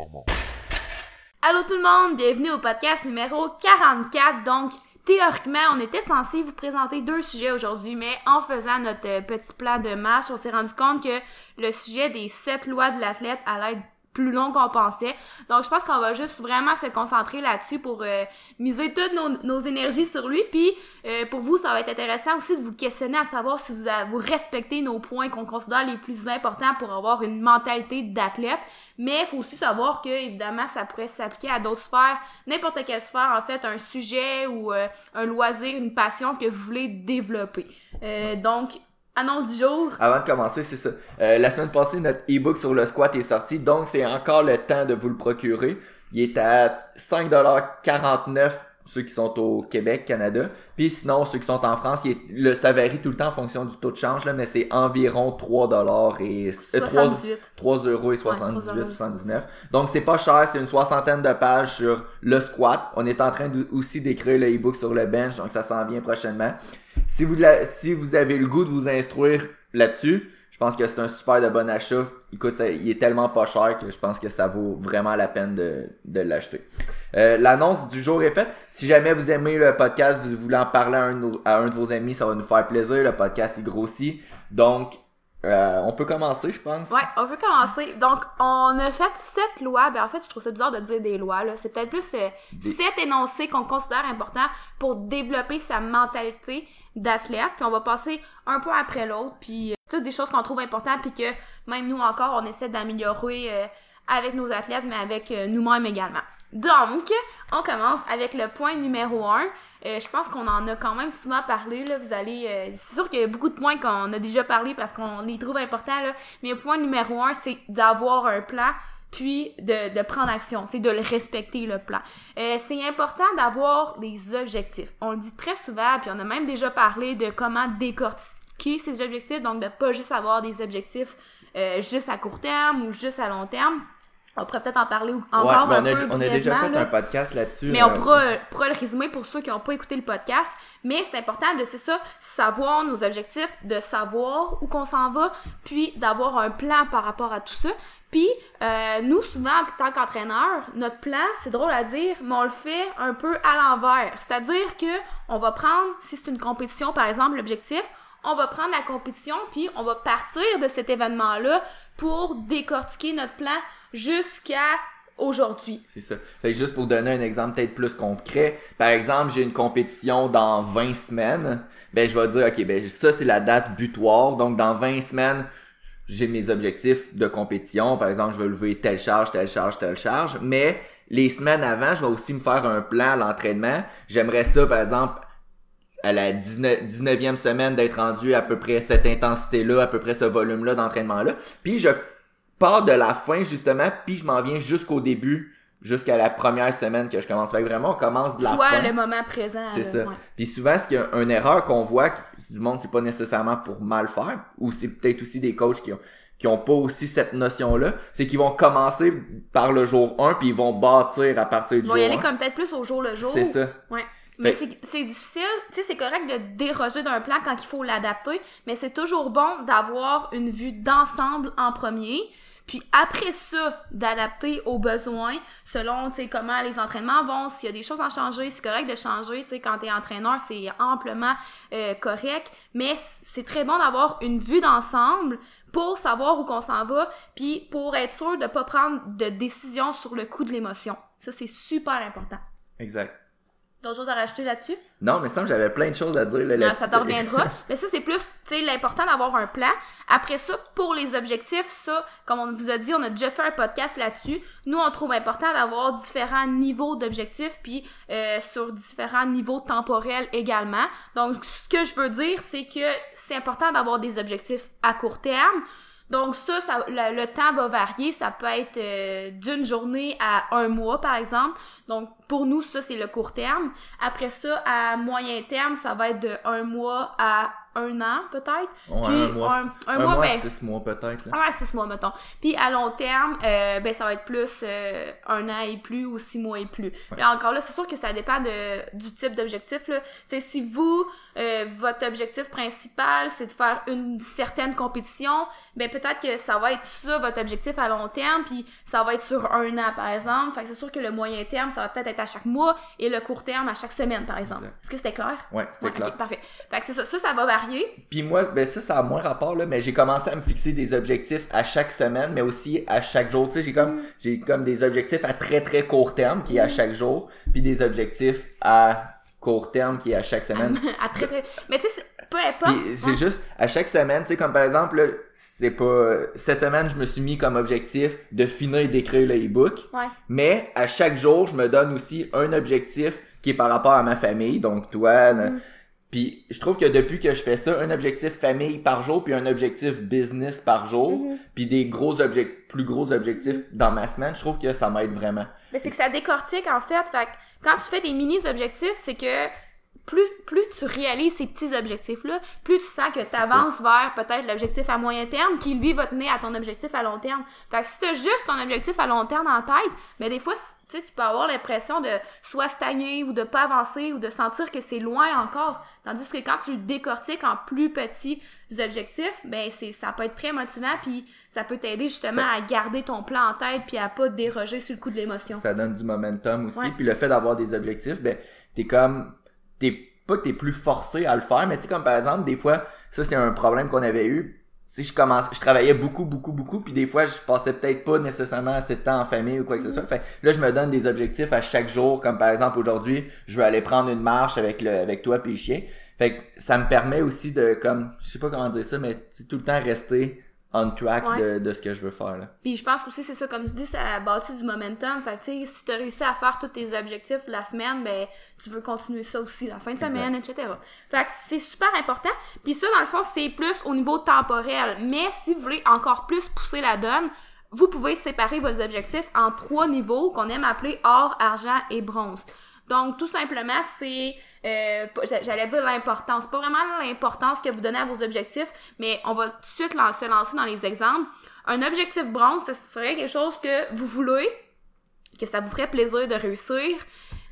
performance. Allô tout le monde, bienvenue au podcast numéro 44. Donc, théoriquement, on était censé vous présenter deux sujets aujourd'hui, mais en faisant notre euh, petit plan de marche, on s'est rendu compte que le sujet des sept lois de l'athlète allait être plus long qu'on pensait. Donc, je pense qu'on va juste vraiment se concentrer là-dessus pour euh, miser toutes nos, nos, énergies sur lui. Puis, euh, pour vous, ça va être intéressant aussi de vous questionner à savoir si vous, vous respectez nos points qu'on considère les plus importants pour avoir une mentalité d'athlète. Mais il faut aussi savoir que, évidemment, ça pourrait s'appliquer à d'autres sphères, n'importe quelle sphère, en fait, un sujet ou euh, un loisir, une passion que vous voulez développer. donc, Annonce du jour. Avant de commencer, c'est ça. Euh, la semaine passée, notre e-book sur le squat est sorti, donc c'est encore le temps de vous le procurer. Il est à 5,49$ ceux qui sont au Québec, Canada. Puis sinon, ceux qui sont en France, le, ça varie tout le temps en fonction du taux de change, là, mais c'est environ 3 dollars et 78. 3, euros et 78, 79. Donc c'est pas cher, c'est une soixantaine de pages sur le squat. On est en train aussi d'écrire le e-book sur le bench, donc ça s'en vient prochainement. Si vous, si vous avez le goût de vous instruire là-dessus, pense que c'est un super de bon achat. Écoute, ça, il est tellement pas cher que je pense que ça vaut vraiment la peine de, de l'acheter. Euh, L'annonce du jour est faite. Si jamais vous aimez le podcast, vous voulez en parler à un, à un de vos amis, ça va nous faire plaisir. Le podcast est grossi. Donc, euh, on peut commencer, je pense. Ouais, on peut commencer. Donc, on a fait sept lois. Ben, en fait, je trouve ça bizarre de dire des lois. Là. C'est peut-être plus euh, sept énoncés qu'on considère importants pour développer sa mentalité d'athlète. Puis on va passer un point après l'autre. Puis euh, toutes des choses qu'on trouve importantes. Puis que même nous encore, on essaie d'améliorer euh, avec nos athlètes, mais avec nous-mêmes également. Donc, on commence avec le point numéro un. Euh, je pense qu'on en a quand même souvent parlé. Là. Vous allez, euh, c'est sûr qu'il y a beaucoup de points qu'on a déjà parlé parce qu'on les trouve importants. Là. Mais le point numéro un, c'est d'avoir un plan puis de, prendre action, c'est de le respecter le plan. Euh, c'est important d'avoir des objectifs. On le dit très souvent, puis on a même déjà parlé de comment décortiquer ces objectifs, donc de pas juste avoir des objectifs juste à court terme ou juste à long terme. On pourrait peut-être en parler encore ouais, un on peu. On a déjà fait un podcast là-dessus. Mais on euh, pourra, le résumer pour ceux qui n'ont pas écouté le podcast. Mais c'est important de, c'est ça, savoir nos objectifs, de savoir où qu'on s'en va, puis d'avoir un plan par rapport à tout ça. Puis, euh, nous, souvent, en tant qu'entraîneur, notre plan, c'est drôle à dire, mais on le fait un peu à l'envers. C'est-à-dire que on va prendre, si c'est une compétition, par exemple, l'objectif, on va prendre la compétition, puis on va partir de cet événement-là pour décortiquer notre plan jusqu'à aujourd'hui. C'est ça. Fait juste pour donner un exemple peut-être plus concret, par exemple, j'ai une compétition dans 20 semaines, ben je vais dire OK, ben ça c'est la date butoir. Donc dans 20 semaines, j'ai mes objectifs de compétition, par exemple, je vais lever telle charge, telle charge, telle charge, mais les semaines avant, je vais aussi me faire un plan à l'entraînement. J'aimerais ça par exemple à la 19, e semaine d'être rendu à peu près cette intensité-là, à peu près ce volume-là d'entraînement-là. Puis je pars de la fin justement, puis je m'en viens jusqu'au début, jusqu'à la première semaine que je commence. Fait vraiment, on commence de la Soit fin. le moment présent. C'est ça. Puis souvent, ce qu'il y a une erreur qu'on voit, du monde, c'est pas nécessairement pour mal faire, ou c'est peut-être aussi des coachs qui ont qui ont pas aussi cette notion-là, c'est qu'ils vont commencer par le jour 1 puis ils vont bâtir à partir du jour 1. Ils vont y aller comme peut-être plus au jour le jour. C'est ça. Ouais. Mais c'est difficile, tu sais, c'est correct de déroger d'un plan quand il faut l'adapter, mais c'est toujours bon d'avoir une vue d'ensemble en premier, puis après ça, d'adapter aux besoins selon, tu sais, comment les entraînements vont, s'il y a des choses à changer, c'est correct de changer, tu sais, quand t'es entraîneur, c'est amplement euh, correct, mais c'est très bon d'avoir une vue d'ensemble pour savoir où qu'on s'en va, puis pour être sûr de pas prendre de décision sur le coup de l'émotion. Ça, c'est super important. Exact. D'autres choses à rajouter là-dessus? Non, mais ça, j'avais plein de choses à dire là, là Ça te reviendra. mais ça, c'est plus, tu sais, l'important d'avoir un plan. Après ça, pour les objectifs, ça, comme on vous a dit, on a déjà fait un podcast là-dessus. Nous, on trouve important d'avoir différents niveaux d'objectifs, puis euh, sur différents niveaux temporels également. Donc, ce que je veux dire, c'est que c'est important d'avoir des objectifs à court terme. Donc ça, ça le, temps va varier. Ça peut être euh, d'une journée à un mois, par exemple. Donc pour nous, ça, c'est le court terme. Après ça, à moyen terme, ça va être de un mois à un an, peut-être. Ouais, Puis un mois, un, un mois, mois, ben, six mois peut-être. là. Ouais, six mois, mettons. Puis à long terme, euh, ben ça va être plus euh, un an et plus ou six mois et plus. Mais encore là, c'est sûr que ça dépend de, du type d'objectif. là. Tu sais, si vous, euh, votre objectif principal, c'est de faire une certaine compétition, ben peut-être que ça va être ça, votre objectif à long terme, puis ça va être sur un an, par exemple. Fait que c'est sûr que le moyen terme, ça va peut-être être à chaque mois, et le court terme à chaque semaine, par exemple. Est-ce que c'était clair? Ouais, c'était Ouais, clair. ok, parfait. Fait que c'est ça. Ça, ça va varier. Puis moi, ben ça, ça a moins rapport, là, mais j'ai commencé à me fixer des objectifs à chaque semaine, mais aussi à chaque jour. Tu sais, j'ai comme, j'ai comme des objectifs à très très court terme, qui est à chaque jour, puis des objectifs à court terme, qui est à chaque semaine. à très, très... Mais tu sais, peu importe. C'est Ouais. juste, à chaque semaine, tu sais, comme par exemple, là, c'est pas, cette semaine, je me suis mis comme objectif de finir d'écrire le e-book. Ouais. Mais à chaque jour, je me donne aussi un objectif qui est par rapport à ma famille, donc toi. là. Puis je trouve que depuis que je fais ça, un objectif famille par jour, puis un objectif business par jour, puis des gros objectifs, plus gros objectifs dans ma semaine, je trouve que ça m'aide vraiment. Mais c'est que ça décortique en fait. Fait que quand tu fais des mini-objectifs, c'est que plus, plus tu réalises ces petits objectifs-là, plus tu sens que tu avances vers peut-être l'objectif à moyen terme qui, lui, va tenir à ton objectif à long terme. Fait que si t'as juste ton objectif à long terme en tête, mais des fois, tu sais, tu peux avoir l'impression de soit stagner ou de pas avancer ou de sentir que c'est loin encore. Tandis que quand tu le décortiques en plus petits objectifs, ben c'est ça peut être très motivant puis ça peut t'aider justement à garder ton plan en tête puis à pas déroger sur le coup de l'émotion. Ça donne du momentum aussi. Puis le fait d'avoir des objectifs, ben, t'es comme, t'es pas que t'es plus forcé à le faire, mais tu sais, comme par exemple, des fois, ça c'est un problème qu'on avait eu. Si je commence, je travaillais beaucoup, beaucoup, beaucoup, puis des fois, je passais peut-être pas nécessairement assez de temps en famille ou quoi que ce soit. Fait que là, je me donne des objectifs à chaque jour, comme par exemple aujourd'hui, je veux aller prendre une marche avec le, avec toi puis le chien. Fait que ça me permet aussi de, comme, je sais pas comment dire ça, mais tout le temps rester on track Ouais. de, de ce que je veux faire, là. Puis je pense aussi c'est ça comme tu dis ça bâtit du momentum. Fait que tu sais si tu réussi à faire tous tes objectifs la semaine, ben tu veux continuer ça aussi la fin de Exact. semaine, etc. Fait que c'est super important. Puis ça dans le fond c'est plus au niveau temporel. Mais si vous voulez encore plus pousser la donne, vous pouvez séparer vos objectifs en trois niveaux qu'on aime appeler or, argent et bronze. Donc tout simplement c'est euh, j'allais dire l'importance, pas vraiment l'importance que vous donnez à vos objectifs, mais on va tout de suite se lancer dans les exemples. Un objectif bronze, ce serait quelque chose que vous voulez, que ça vous ferait plaisir de réussir,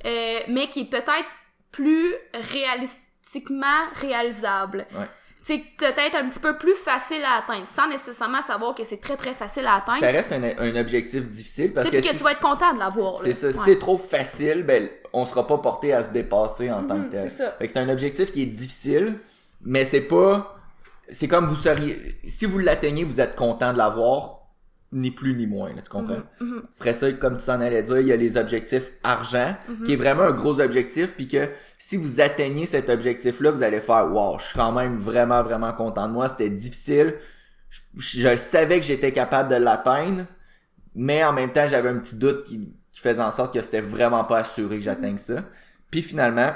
euh, mais qui est peut-être plus réalistiquement réalisable. Ouais. C'est peut-être un petit peu plus facile à atteindre, sans nécessairement savoir que c'est très très facile à atteindre. Ça reste un, un objectif difficile parce que, que si- tu vas être content de l'avoir. là. c'est ça. Si c'est trop facile, ben, on sera pas porté à se dépasser en tant que Mhm, tel. c'est ça. Fait que c'est un objectif qui est difficile, mais c'est pas, c'est comme vous seriez, si vous l'atteignez, vous êtes content de l'avoir, ni plus ni moins, là, tu comprends? Mhm. Après ça, comme tu en allais dire, il y a les objectifs argent, Mhm. qui est vraiment un gros objectif, puis que si vous atteignez cet objectif-là, vous allez faire, wow, je suis quand même vraiment, vraiment content de moi, c'était difficile, je, je savais que j'étais capable de l'atteindre, mais en même temps, j'avais un petit doute qui, qui faisait en sorte que c'était vraiment pas assuré que j'atteigne ça. Puis finalement,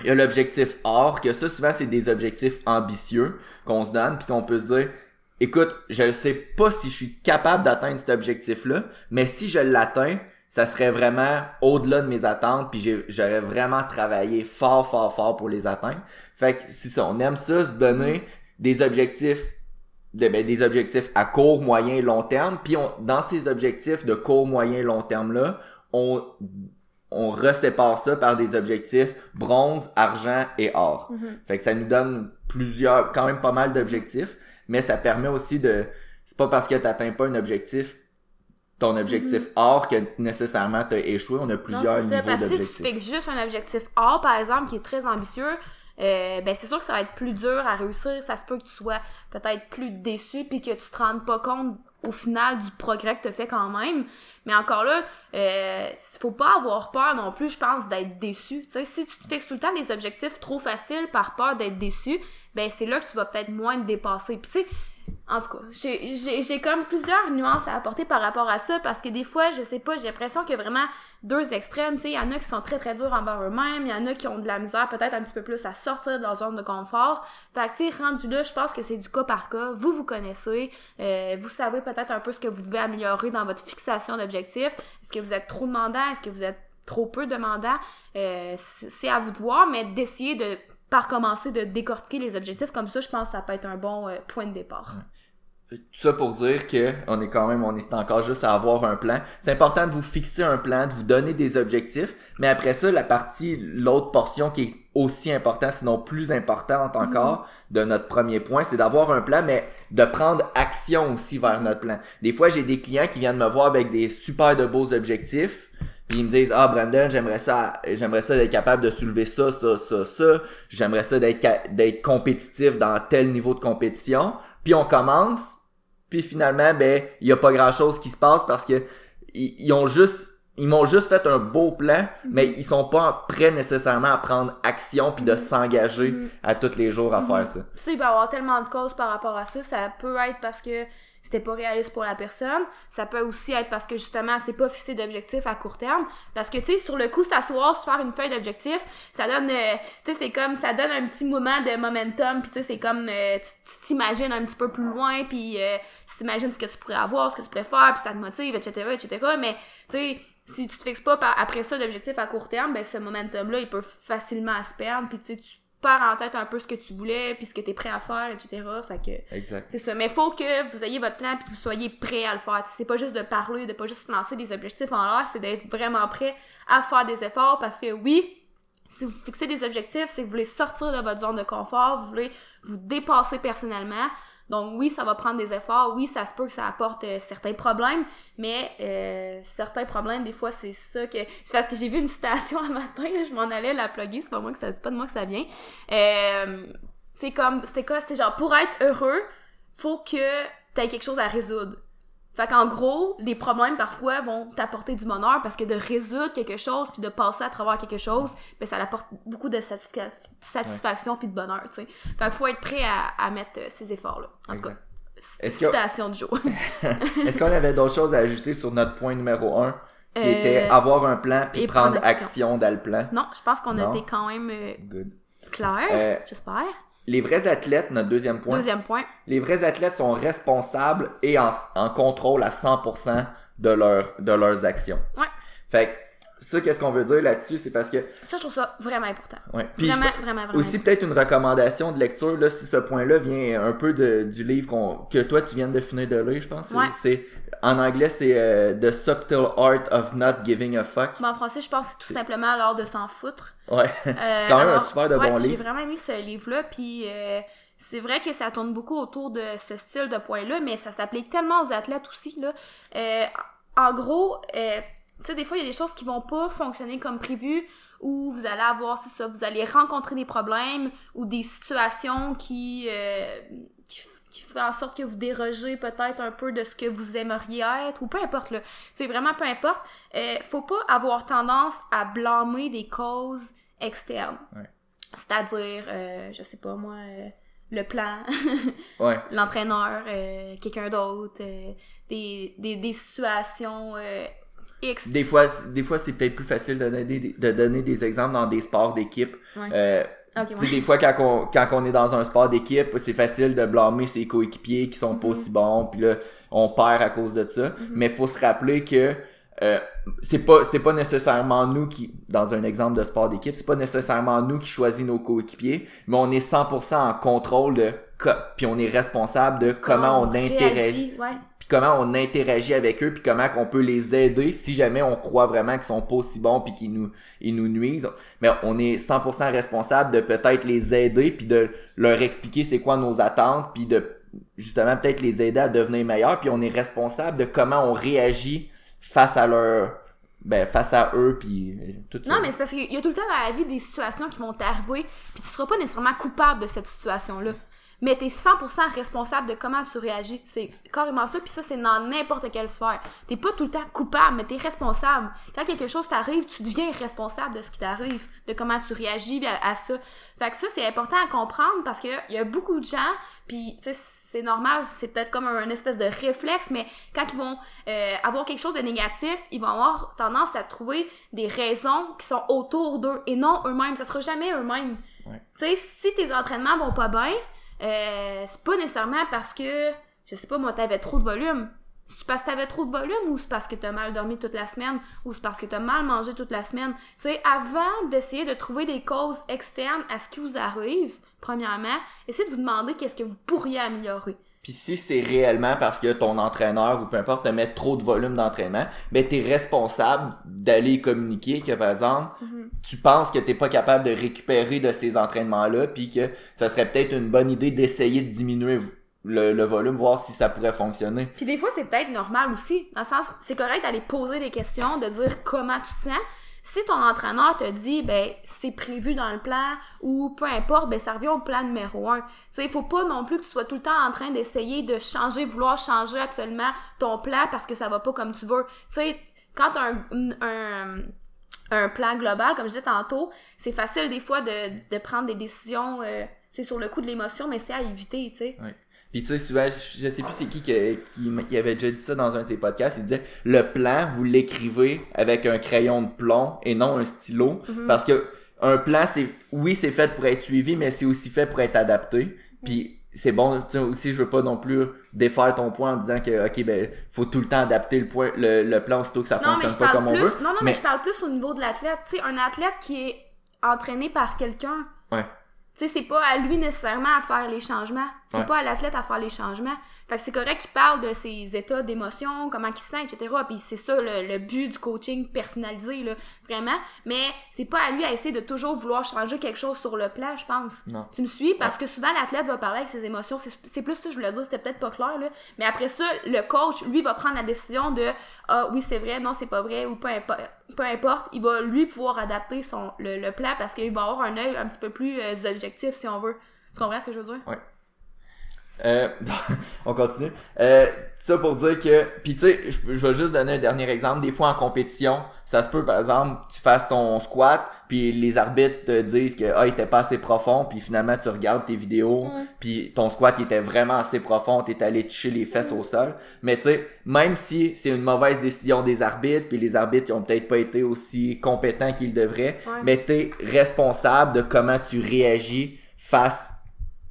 il y a l'objectif or, que ça, souvent, c'est des objectifs ambitieux qu'on se donne, puis qu'on peut se dire, écoute, je ne sais pas si je suis capable d'atteindre cet objectif-là, mais si je l'atteins, ça serait vraiment au-delà de mes attentes, puis j'aurais vraiment travaillé fort, fort, fort pour les atteindre. Fait que c'est ça, on aime ça, se donner des objectifs de, ben, des objectifs à court, moyen et long terme. Puis on, dans ces objectifs de court, moyen et long terme là, on on resépare ça par des objectifs bronze, argent et or. Mhm. Fait que ça nous donne plusieurs, quand même pas mal d'objectifs, mais ça permet aussi de, c'est pas parce que t'atteins pas un objectif, ton objectif or que nécessairement t'as échoué. On a Mhm. Non, plusieurs ça. niveaux que si tu d'objectifs. fixes juste un objectif A, par exemple, qui est très ambitieux, euh, ben c'est sûr que ça va être plus dur à réussir. Ça se peut que tu sois peut-être plus déçu puis que tu te rendes pas compte au final du progrès que tu fait quand même. Mais encore là, euh, faut pas avoir peur non plus, je pense, d'être déçu. Tu sais, si tu te fixes tout le temps des objectifs trop faciles par peur d'être déçu, ben c'est là que tu vas peut-être moins te dépasser. En tout cas, j'ai- comme plusieurs nuances à apporter par rapport à ça parce que des fois, je sais pas, j'ai l'impression qu'il y a vraiment deux extrêmes. Tu sais, il y en a qui sont très très durs envers eux-mêmes, il y en a qui ont de la misère peut-être un petit peu plus à sortir de leur zone de confort. Fait que tu sais, rendu là, je pense que c'est du cas par cas. Vous, vous connaissez, euh, vous savez peut-être un peu ce que vous devez améliorer dans votre fixation d'objectifs. Est-ce que vous êtes trop demandant? Est-ce que vous êtes trop peu demandant? Euh, c'est c'est à vous de voir, mais d'essayer de par commencer de décortiquer les objectifs. Comme ça, je pense que ça peut être un bon euh, point de départ. Tout ça pour dire que on est quand même, on est encore juste à avoir un plan. C'est important de vous fixer un plan, de vous donner des objectifs, mais après ça, la partie, l'autre portion qui est aussi importante, sinon plus importante encore, de notre premier point, c'est d'avoir un plan, mais de prendre action aussi vers notre plan. Des fois, j'ai des clients qui viennent me voir avec des super de beaux objectifs, puis ils me disent ah Brandon j'aimerais ça j'aimerais ça d'être capable de soulever ça ça ça ça j'aimerais ça d'être d'être compétitif dans tel niveau de compétition puis on commence puis finalement ben il y a pas grand chose qui se passe parce que ils, ont juste ils m'ont juste fait un beau plan mais ils sont pas prêts nécessairement à prendre action puis de s'engager à tous les jours à faire ça. Ça il peut y avoir tellement de causes par rapport à ça. Ça peut être parce que c'était pas réaliste pour la personne. Ça peut aussi être parce que justement, c'est pas fixé d'objectif à court terme. Parce que, tu sais, sur le coup, s'asseoir, se faire une feuille d'objectif, ça donne, euh, tu sais, c'est comme, ça donne un petit moment de momentum, puis tu sais, c'est comme, euh, tu t'imagines un petit peu plus loin, puis euh, tu t'imagines ce que tu pourrais avoir, ce que tu pourrais faire, puis ça te motive, etc., etc., mais, tu sais, si tu te fixes pas après ça d'objectif à court terme, ben ce momentum-là, il peut facilement se perdre, puis tu sais, tu pars en tête un peu ce que tu voulais, puis ce que t'es prêt à faire, etc. Fait que exact. c'est ça. Mais faut que vous ayez votre plan puis que vous soyez prêt à le faire. C'est pas juste de parler, de pas juste lancer des objectifs en l'air, c'est d'être vraiment prêt à faire des efforts parce que oui, si vous fixez des objectifs, c'est que vous voulez sortir de votre zone de confort, vous voulez vous dépasser personnellement. Donc oui, ça va prendre des efforts, oui, ça se peut que ça apporte euh, certains problèmes, mais euh, certains problèmes, des fois, c'est ça que... C'est parce que j'ai vu une citation un matin, je m'en allais la plugger, c'est pas moi que ça... Pas de moi que ça vient. Euh, c'est comme... C'était quoi? C'était genre, pour être heureux, faut que t'aies quelque chose à résoudre. Fait qu'en gros, les problèmes parfois vont t'apporter du bonheur parce que de résoudre quelque chose puis de passer à travers quelque chose, ben ça apporte beaucoup de satisfaction puis de bonheur, tu sais. Fait qu'il faut être prêt à, mettre euh, ces efforts-là. En tout cas, citation de jour. Est-ce qu'on avait d'autres choses à ajouter sur notre point numéro un qui était euh, avoir un plan puis prendre action. dans le plan? Non, je pense qu'on a été quand même euh, clair, j'espère. Les vrais athlètes, notre deuxième point. Deuxième point. Les vrais athlètes sont responsables et en, en contrôle à 100% de, leur, de leurs actions. Ouais. Fait que ça, qu'est-ce qu'on veut dire là-dessus, c'est parce que... Ça, je trouve ça vraiment important. Ouais. Puis vraiment, vraiment, vraiment, Aussi, peut-être une recommandation de lecture, là, si ce point-là vient un peu de, du livre qu'on, que toi, tu viens de finir de lire, je pense. Ouais. C'est, en anglais, c'est euh, The Subtle Art of Not Giving a Fuck. Mais en français, je pense que c'est tout simplement l'art de s'en foutre. Ouais. c'est quand même un super de ouais, bon livre. J'ai vraiment aimé ce livre-là, puis... Euh, c'est vrai que ça tourne beaucoup autour de ce style de point-là, mais ça s'applique tellement aux athlètes aussi, là. Euh, en gros, euh, tu sais, des fois, il y a des choses qui vont pas fonctionner comme prévu, ou vous allez avoir, c'est ça, vous allez rencontrer des problèmes, ou des situations qui, euh, qui, qui font en sorte que vous dérogez peut-être un peu de ce que vous aimeriez être, ou peu importe, là. Sais, vraiment, peu importe. Euh, faut pas avoir tendance à blâmer des causes externes. Ouais. C'est-à-dire, euh, je sais pas, moi... Euh, le plan, ouais. l'entraîneur, euh, quelqu'un d'autre, euh, des, des, des situations euh, X. Des fois, des fois c'est peut-être plus facile de donner, des, de donner des exemples dans des sports d'équipe. Ouais. Euh, Ok, tu sais, ouais. des fois, quand on, quand on est dans un sport d'équipe, c'est facile de blâmer ses coéquipiers qui sont pas Mhm. aussi bons, puis là, on perd à cause de ça. Mais faut se rappeler que euh, c'est pas c'est pas nécessairement nous qui dans un exemple de sport d'équipe c'est pas nécessairement nous qui choisit nos coéquipiers mais on est 100% en contrôle de puis on est responsable de comment on, interagit ouais. puis comment on interagit avec eux puis comment qu'on peut les aider si jamais on croit vraiment qu'ils sont pas aussi bons puis qu'ils nous ils nous nuisent mais on est 100% responsable de peut-être les aider puis de leur expliquer c'est quoi nos attentes puis de justement peut-être les aider à devenir meilleurs puis on est responsable de comment on réagit face à leur ben face à eux puis euh, tout ça Non, mais c'est parce qu'il y a tout le temps dans la vie des situations qui vont t'arriver, puis tu seras pas nécessairement coupable de cette situation-là. Mais t'es 100% responsable de comment tu réagis. C'est carrément ça, puis ça, c'est dans n'importe quelle sphère. T'es pas tout le temps coupable, mais t'es responsable. Quand quelque chose t'arrive, tu deviens responsable de ce qui t'arrive, de comment tu réagis à, à ça. Fait que ça, c'est important à comprendre parce que il y a beaucoup de gens, puis tu sais, c'est normal, c'est peut-être comme un, espèce de réflexe, mais quand ils vont euh, avoir quelque chose de négatif, ils vont avoir tendance à trouver des raisons qui sont autour d'eux et non eux-mêmes. Ça sera jamais eux-mêmes. Ouais. Tu sais, si tes entraînements vont pas bien, euh, c'est pas nécessairement parce que, je sais pas moi, t'avais trop de volume. C'est parce que t'avais trop de volume ou c'est parce que t'as mal dormi toute la semaine ou c'est parce que t'as mal mangé toute la semaine? Tu sais, avant d'essayer de trouver des causes externes à ce qui vous arrive, premièrement, essayez de vous demander qu'est-ce que vous pourriez améliorer. Puis si c'est réellement parce que ton entraîneur ou peu importe te met trop de volume d'entraînement, ben t'es responsable d'aller communiquer que par exemple, Mhm. tu penses que t'es pas capable de récupérer de ces entraînements-là, puis que ça serait peut-être une bonne idée d'essayer de diminuer le, le volume, voir si ça pourrait fonctionner. Puis des fois, c'est peut-être normal aussi. Dans le sens, c'est correct d'aller poser des questions, de dire comment tu te sens. Si ton entraîneur te dit, ben, c'est prévu dans le plan, ou peu importe, ben, ça revient au plan numéro un. Tu sais, il faut pas non plus que tu sois tout le temps en train d'essayer de changer, vouloir changer absolument ton plan parce que ça va pas comme tu veux. Tu sais, quand un, un, un plan global, comme je disais tantôt, c'est facile des fois de, de prendre des décisions, euh, c'est sur le coup de l'émotion, mais c'est à éviter, tu sais. Puis tu sais, souvent, je, je sais plus c'est qui qui, avait déjà dit ça dans un de ses podcasts, il disait le plan, vous l'écrivez avec un crayon de plomb et non un stylo. Parce que un plan, c'est oui, c'est fait pour être suivi, mais c'est aussi fait pour être adapté. Puis c'est bon, tu sais, aussi, je veux pas non plus défaire ton point en disant que, ok, ben, faut tout le temps adapter le, point, le, le plan aussitôt que ça Non, fonctionne pas comme on veut. Non, non, mais... mais je parle plus au niveau de l'athlète. Tu sais, un athlète qui est entraîné par quelqu'un. Ouais. Tu sais, c'est pas à lui nécessairement à faire les changements. C'est Ouais. pas à l'athlète à faire les changements. Fait que c'est correct qu'il parle de ses états d'émotion, comment il se sent, etc. Puis c'est ça le, le but du coaching personnalisé, là, vraiment. Mais c'est pas à lui à essayer de toujours vouloir changer quelque chose sur le plan, je pense. Non. Tu me suis? Parce que souvent, l'athlète va parler avec ses émotions. C'est plus ça, je voulais dire, c'était peut-être pas clair, là. Mais après ça, le coach, lui, va prendre la décision de Ah oui, c'est vrai, non, c'est pas vrai, ou peu importe. Peu importe, il va lui pouvoir adapter son le, le plan parce qu'il va avoir un œil un petit peu plus euh, objectif, si on veut. Tu comprends ce que je veux dire? Euh, on continue. Euh, ça pour dire que, puis tu sais, je, je vais juste donner un dernier exemple. Des fois en compétition, ça se peut par exemple, tu fasses ton squat, puis les arbitres te disent que ah il était pas assez profond, puis finalement tu regardes tes vidéos, Ouais. puis ton squat il était vraiment assez profond, t'es allé toucher les fesses au sol. Mais tu sais, même si c'est une mauvaise décision des arbitres, puis les arbitres ils ont peut-être pas été aussi compétents qu'ils devraient, Ouais. mais t'es responsable de comment tu réagis face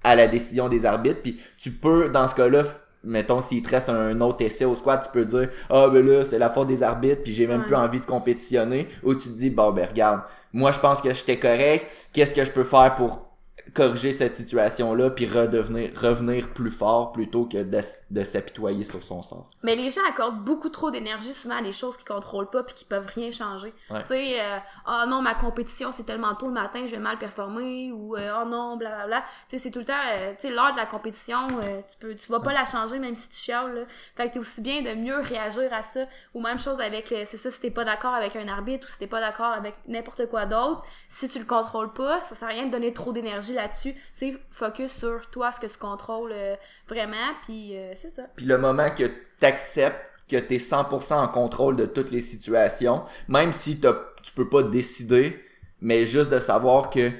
à la décision des arbitres. Puis tu peux, dans ce cas-là, mettons, s'il te reste un autre essai au squat, tu peux dire Ah ben là, c'est la faute des arbitres, puis j'ai même Ouais. plus envie de compétitionner. Ou tu te dis Bon ben regarde, moi je pense que j'étais correct, qu'est-ce que je peux faire pour corriger cette situation-là, puis redevenir, revenir plus fort plutôt que de, de s'apitoyer sur son sort. Mais les gens accordent beaucoup trop d'énergie souvent à des choses qu'ils contrôlent pas puis qui peuvent rien changer. Ouais. Tu sais, euh, oh non, ma compétition c'est tellement tôt le matin, je vais mal performer ou euh, oh non, blablabla. Tu sais, c'est tout le temps, euh, tu sais, l'heure de la compétition, euh, tu peux, tu vas pas la changer même si tu chiales. Là. Fait que t'es aussi bien de mieux réagir à ça. Ou même chose avec, c'est ça, si t'es pas d'accord avec un arbitre ou si t'es pas d'accord avec n'importe quoi d'autre, si tu le contrôles pas, ça sert à rien de donner trop d'énergie là-dessus. Tu sais, focus sur toi, ce que tu contrôles euh, vraiment, puis euh, c'est ça. Puis le moment que t'acceptes que t'es 100% en contrôle de toutes les situations, même si t'as- tu peux pas décider, mais juste de savoir que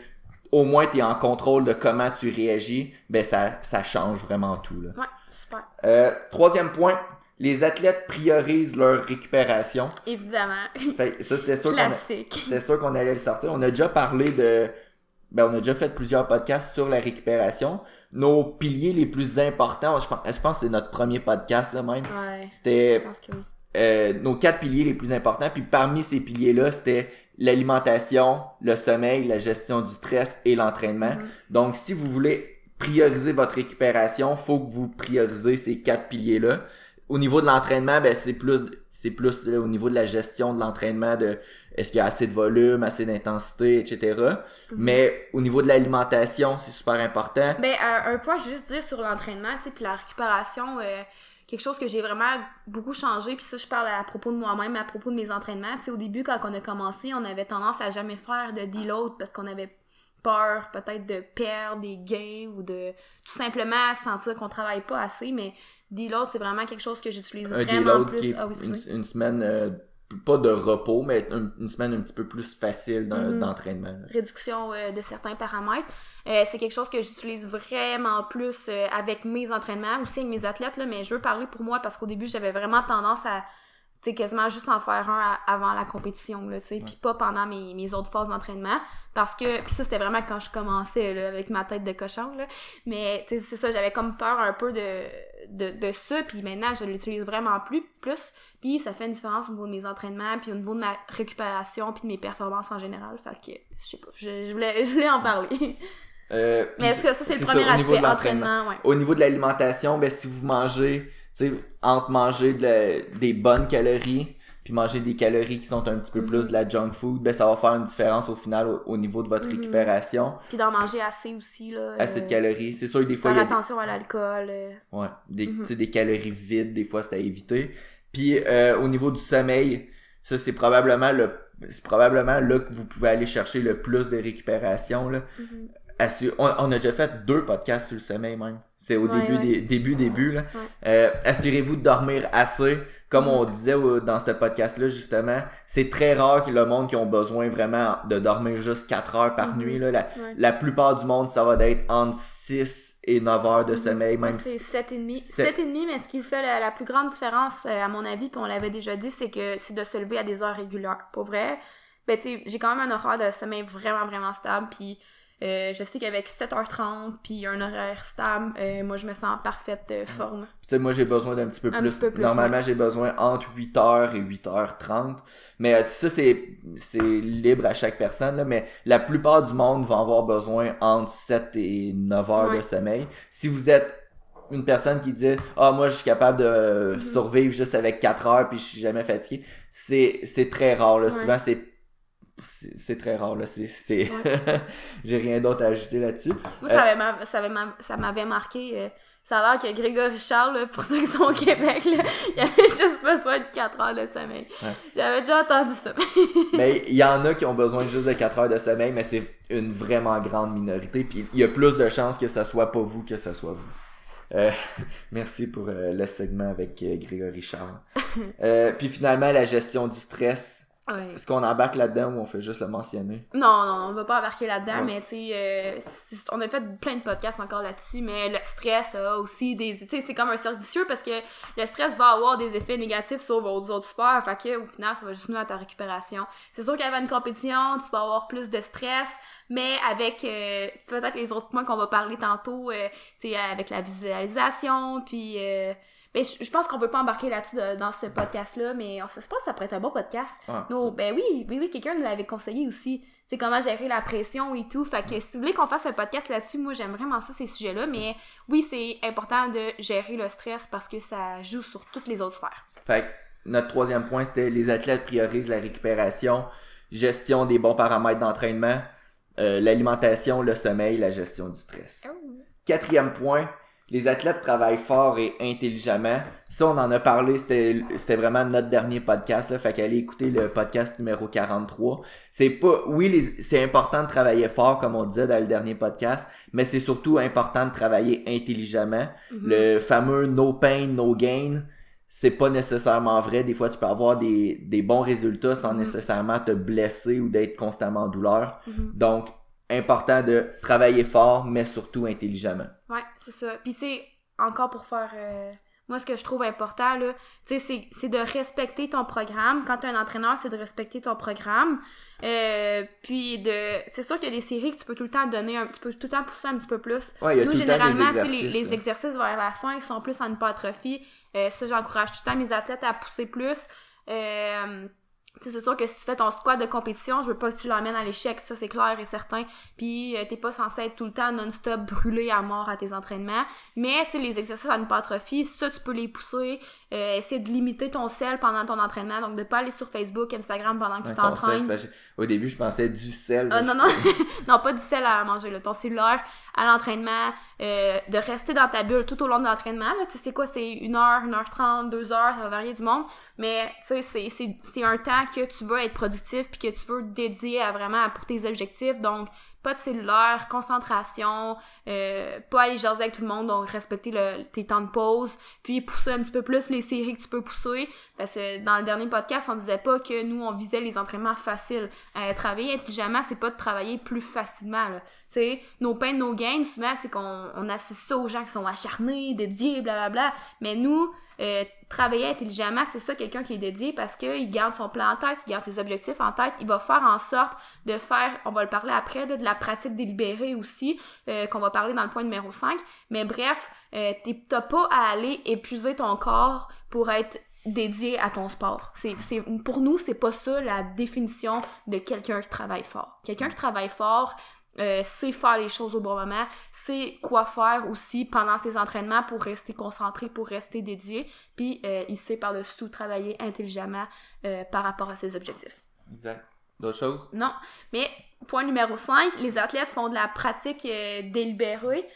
au moins t'es en contrôle de comment tu réagis, ben ça, ça change vraiment tout. Là. Ouais, super. Euh, troisième point, les athlètes priorisent leur récupération. Évidemment. Fait, ça c'était sûr qu'on a- c'était sûr qu'on allait le sortir. On a déjà parlé de. Ben, on a déjà fait plusieurs podcasts sur la récupération. Nos piliers les plus importants, je pense, je pense que c'est notre premier podcast là même. Ouais. C'était oui. euh, nos quatre piliers les plus importants. Puis parmi ces piliers-là, c'était l'alimentation, le sommeil, la gestion du stress et l'entraînement. Mhm. Donc, si vous voulez prioriser votre récupération, faut que vous priorisez ces quatre piliers-là. Au niveau de l'entraînement, ben c'est plus c'est plus là, au niveau de la gestion de l'entraînement de est-ce qu'il y a assez de volume, assez d'intensité, etc. Mhm. Mais au niveau de l'alimentation, c'est super important. Ben, euh, un point, je veux juste dire sur l'entraînement, tu sais, puis la récupération, euh, quelque chose que j'ai vraiment beaucoup changé, puis ça, je parle à propos de moi-même, à propos de mes entraînements. Tu sais, au début, quand on a commencé, on avait tendance à jamais faire de deload parce qu'on avait peur peut-être de perdre des gains ou de tout simplement sentir qu'on travaille pas assez, mais deload, c'est vraiment quelque chose que j'utilise vraiment plus. qui est Ah oui, une, une semaine euh, pas de repos, mais une, une semaine un petit peu plus facile Mhm. d'entraînement. réduction euh, de certains paramètres. Euh, c'est quelque chose que j'utilise vraiment plus euh, avec mes entraînements, aussi avec mes athlètes, là, mais je veux parler pour moi parce qu'au début, j'avais vraiment tendance à sais, quasiment juste en faire un à- avant la compétition, là, tu sais, puis pas pendant mes, mes autres phases d'entraînement, parce que, puis ça, c'était vraiment quand je commençais, là, avec ma tête de cochon, là, mais, tu sais, c'est ça, j'avais comme peur un peu de, de, de ça, puis maintenant, je l'utilise vraiment plus, plus, puis ça fait une différence au niveau de mes entraînements, puis au niveau de ma récupération, puis de mes performances en général, fait que, je sais pas, je, je voulais, je voulais en parler. Euh, mais est-ce que ça, c'est le premier ça, au niveau aspect, entraînement, ouais. Au niveau de l'alimentation, ben si vous mangez, sais, entre manger de la- des bonnes calories puis manger des calories qui sont un petit peu plus de la junk food, ben ça va faire une différence au final au, au niveau de votre Mhm. récupération. Puis d'en manger assez aussi, là. Assez de euh, calories. C'est sûr des fois, il y a des- attention à l'alcool. euh. Ouais, des, tu sais, des calories vides, des fois, c'est à éviter. Puis euh, au niveau du sommeil, ça c'est probablement le c'est probablement là que vous pouvez aller chercher le plus de récupération là. Mhm. On a déjà fait deux podcasts sur le sommeil même. C'est au Ouais, début ouais. des début début là. Euh, assurez-vous de dormir assez. Comme on disait au- dans ce podcast là justement, c'est très rare que le monde qui ont besoin vraiment de dormir juste 4 heures par Mhm. nuit là. La, la plupart du monde ça va être entre 6 et 9 heures de Mhm. sommeil même c'est si 7,5. Sept- 7,5, mais ce qui fait la, la plus grande différence, euh, à mon avis, puis on l'avait déjà dit, c'est que c'est de se lever à des heures régulières. Pour vrai, ben, tu j'ai quand même un horaire de sommeil vraiment, vraiment stable, puis euh, je sais qu'avec 7h30, puis un horaire stable, euh, moi, je me sens en parfaite euh, forme. Tu sais, moi, j'ai besoin d'un petit peu Un plus. petit peu plus, Normalement, j'ai besoin entre 8h et 8h30. Mais euh, ça, c'est, c'est libre à chaque personne, là. Mais la plupart du monde va avoir besoin entre 7 et 9 heures de Ouais. sommeil. Si vous êtes une personne qui dit ah moi je suis capable de Mhm. survivre juste avec 4 heures puis je suis jamais fatigué c'est c'est très rare là Ouais. souvent c'est c'est très rare là c'est j'ai rien d'autre à ajouter là-dessus Moi, ça avait ma- ça ça m'avait marqué. euh, ça a l'air que Grégory Charles, là, pour ceux qui sont au Québec, là, il avait juste besoin de 4 heures de sommeil. Ouais. J'avais déjà entendu ça. mais il y en a qui ont besoin juste de 4 heures de sommeil, mais c'est une vraiment grande minorité. Puis il y a plus de chances que ça soit pas vous que ça soit vous. Euh, merci pour euh, le segment avec euh, Grégory Charles. Euh, puis finalement, la gestion du stress. Ouais. Est-ce qu'on embarque là-dedans ou on fait juste le mentionner? Non, non, on va pas embarquer là-dedans, Ouais. mais tu sais, euh, on a fait plein de podcasts encore là-dessus, mais le stress a aussi des. Tu sais, c'est comme un cercle vicieux parce que le stress va avoir des effets négatifs sur vos autres sphères, fait que au final, ça va juste nuire à ta récupération. C'est sûr qu'avant une compétition, tu vas avoir plus de stress, mais avec euh, peut-être les autres points qu'on va parler tantôt, euh, tu sais, avec la visualisation, puis. Ben, je, je pense qu'on peut pas embarquer là-dessus de- dans ce podcast-là, mais on se pense que ça pourrait être un bon podcast. Non, ben oui, oui, oui, quelqu'un nous l'avait conseillé aussi. C'est comment gérer la pression et tout. Fait que si vous voulez qu'on fasse un podcast là-dessus, moi j'aime vraiment ça, ces sujets-là. Mais oui, c'est important de gérer le stress parce que ça joue sur toutes les autres sphères. Fait que notre troisième point, c'était les athlètes priorisent la récupération, gestion des bons paramètres d'entraînement, euh, l'alimentation, le sommeil, la gestion du stress. Quatrième point, les athlètes travaillent fort et intelligemment. Ça, on en a parlé, c'était vraiment notre dernier podcast, là, fait qu'allez écouter le podcast numéro 43. C'est pas, oui, c'est important de travailler fort, comme on disait dans le dernier podcast, mais c'est surtout important de travailler intelligemment. Mhm. Le fameux no pain, no gain, c'est pas nécessairement vrai. Des fois, tu peux avoir des, des bons résultats sans Mhm. nécessairement te blesser ou d'être constamment en douleur. Mhm. Donc, important de travailler fort, mais surtout intelligemment. Ouais, c'est ça. Puis tu sais, encore pour faire... euh, Moi, ce que je trouve important, là, tu sais, c'est- de respecter ton programme. Quand tu es un entraîneur, c'est de respecter ton programme. Euh, puis de... C'est sûr qu'il y a des séries que tu peux tout le temps donner, un... tu peux tout le temps pousser un petit peu plus. Ouais, il y a Nous, tout le temps des généralement, exercices. les, les exercices vers la fin qui sont plus en hypertrophie, euh, ça, j'encourage tout le temps mes athlètes à pousser plus. Euh, c'est sûr que si tu fais ton squat de compétition, je veux pas que tu l'emmènes à l'échec, ça c'est clair et certain. Puis euh, t'es pas censé être tout le temps non-stop brûlé à mort à tes entraînements. Mais tu sais, les exercices en hypertrophie, ça tu peux les pousser. Euh, essayer de limiter ton sel pendant ton entraînement, donc de pas aller sur Facebook, Instagram pendant que Ouais, tu t'entraînes. pas- Au début, je pensais du sel. Ah, non, non, non, pas du sel à manger, là. Ton cellulaire à l'entraînement, euh, de rester dans ta bulle tout au long de l'entraînement. Tu sais, quoi, c'est une heure, une heure trente, deux heures, ça va varier du monde. Mais, tu sais, c'est un temps que tu veux être productif puis que tu veux dédier à vraiment pour tes objectifs. Donc, pas de cellulaire, concentration, euh, pas aller jaser avec tout le monde, donc respecter tes temps de pause, puis pousser un petit peu plus les séries que tu peux pousser, parce que dans le dernier podcast, on disait pas que nous, on visait les entraînements faciles. Travailler intelligemment, c'est pas de travailler plus facilement, là. Sais, nos pains, nos gains, souvent, c'est qu'on on associe ça aux gens qui sont acharnés, dédiés, blablabla. Mais nous, euh, travailler intelligemment, c'est ça quelqu'un qui est dédié parce qu'il garde son plan en tête, il garde ses objectifs en tête, il va faire en sorte de faire, on va le parler après, de la pratique délibérée aussi, euh, qu'on va parler dans le point numéro 5. Mais bref, euh, t'as pas à aller épuiser ton corps pour être dédié à ton sport. C'est, c'est, pour nous, c'est pas ça la définition de quelqu'un qui travaille fort. Quelqu'un qui travaille fort, euh, sait faire les choses au bon moment, sait quoi faire aussi pendant ses entraînements pour rester concentré, pour rester dédié, puis euh, il sait par-dessus tout travailler intelligemment euh, par rapport à ses objectifs. Exact. D'autres choses? Non. Mais point numéro 5, les athlètes font de la pratique délibérée.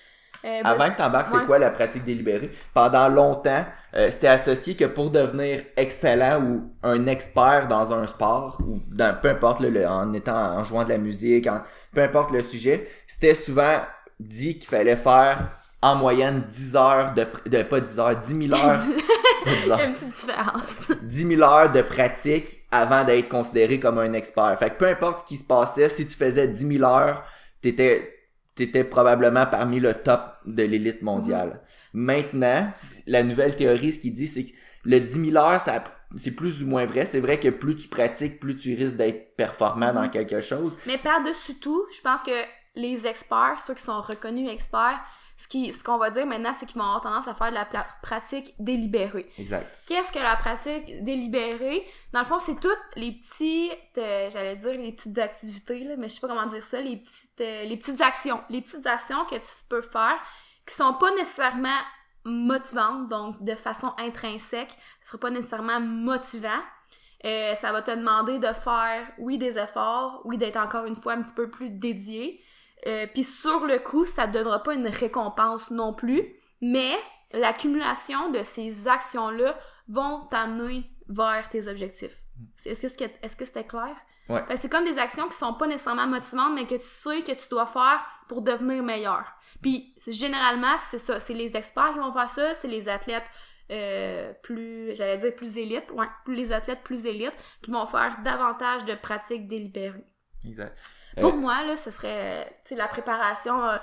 Euh, Avant que t'embarques, c'est quoi la pratique délibérée? Pendant longtemps, euh, c'était associé que pour devenir excellent ou un expert dans un sport, ou dans, peu importe, le, en étant, en jouant de la musique, en, peu importe le sujet, c'était souvent dit qu'il fallait faire en moyenne 10 heures de, de pas 10 heures, 10 000 heures. Une petite différence. 10 000 heures de pratique avant d'être considéré comme un expert. Fait que peu importe ce qui se passait, si tu faisais 10 000 heures, t'étais t'étais probablement parmi le top de l'élite mondiale. Maintenant, la nouvelle théorie, ce qu'il dit, c'est que le 10 000 heures, ça, c'est plus ou moins vrai. C'est vrai que plus tu pratiques, plus tu risques d'être performant dans mhm. quelque chose. Mais par-dessus tout, je pense que les experts, ceux qui sont reconnus experts, ce qu'on va dire maintenant c'est qu'ils vont avoir tendance à faire de la pratique délibérée. Exact. Qu'est-ce que la pratique délibérée? Dans le fond, c'est toutes les petites euh, j'allais dire les petites activités là, mais je sais pas comment dire ça, les petites euh, les petites actions, les petites actions que tu peux faire qui sont pas nécessairement motivantes, donc de façon intrinsèque, ce sera pas nécessairement motivant. Euh, ça va te demander de faire, oui, des efforts, oui, d'être encore une fois un petit peu plus dédié, euh, Puis sur le coup, ça ne donnera pas une récompense non plus, mais l'accumulation de ces actions-là vont t'amener vers tes objectifs. Est-ce que est-ce que c'était clair? Ouais. c'est comme des actions qui sont pas nécessairement motivantes, mais que tu sais que tu dois faire pour devenir meilleur. Puis généralement, c'est ça, c'est les experts qui vont faire ça, c'est les athlètes euh, plus, j'allais dire plus élites, ouais, les athlètes plus élites qui vont faire davantage de pratiques délibérées. Exact. Pour euh, moi, là, ce serait, tu sais, la préparation, euh,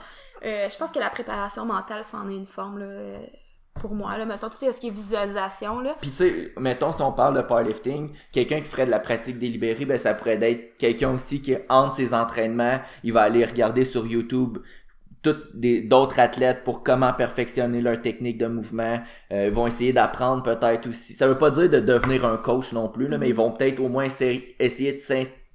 euh, je pense que la préparation mentale, c'en est une forme, là, pour moi, là, mettons, tout ce qui est visualisation, là. Puis, tu sais, mettons, si on parle de powerlifting, quelqu'un qui ferait de la pratique délibérée, ben, ça pourrait être quelqu'un aussi qui, entre ses entraînements, il va aller regarder sur YouTube d'autres athlètes pour comment perfectionner leur technique de mouvement. Euh, vont essayer d'apprendre peut-être aussi. Ça veut pas dire de devenir un coach non plus là, mais ils vont peut-être au moins essayer, essayer de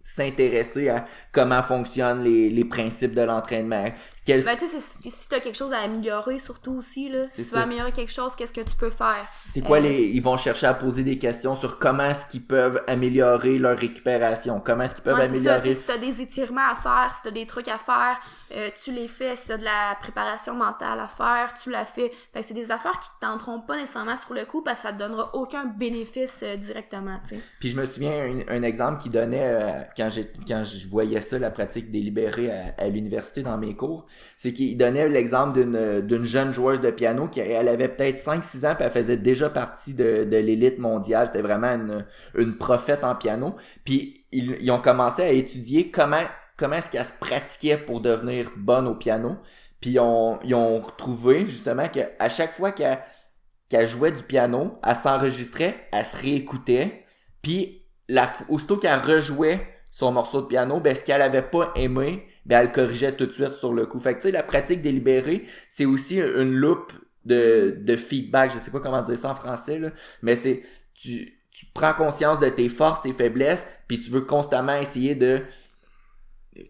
s'intéresser à comment fonctionnent les, les principes de l'entraînement, ben, tu sais, si t'as quelque chose à améliorer, surtout aussi, là, si tu veux améliorer quelque chose, qu'est-ce que tu peux faire? C'est quoi euh, les. Ils vont chercher à poser des questions sur comment est-ce qu'ils peuvent améliorer leur récupération, comment est-ce qu'ils peuvent améliorer. Ça, si t'as des étirements à faire, si t'as des trucs à faire, euh, tu les fais. Si t'as de la préparation mentale à faire, tu la fais. Fait c'est des affaires qui te tenteront pas nécessairement sur le coup parce que ça te donnera aucun bénéfice euh, directement, tu sais. Puis je me souviens un, exemple qui donnait, quand, j'ai, quand je voyais ça, la pratique délibérée à, à l'université dans mes cours, c'est qu'il donnait l'exemple d'une, jeune joueuse de piano qui elle avait peut-être 5-6 ans puis elle faisait déjà partie de, l'élite mondiale. C'était vraiment une, une prophète en piano. Puis ils, ils ont commencé à étudier comment comment est-ce qu'elle se pratiquait pour devenir bonne au piano. Puis ils ont, trouvé justement qu'à chaque fois qu'elle, jouait du piano, elle s'enregistrait, elle se réécoutait, puis la, aussitôt qu'elle rejouait son morceau de piano, ben ce qu'elle avait pas aimé, ben elle corrigeait tout de suite sur le coup. Fait que tu sais, la pratique délibérée, c'est aussi une loupe de, de feedback, je sais pas comment dire ça en français, là, mais c'est tu, tu prends conscience de tes forces, tes faiblesses, puis tu veux constamment essayer de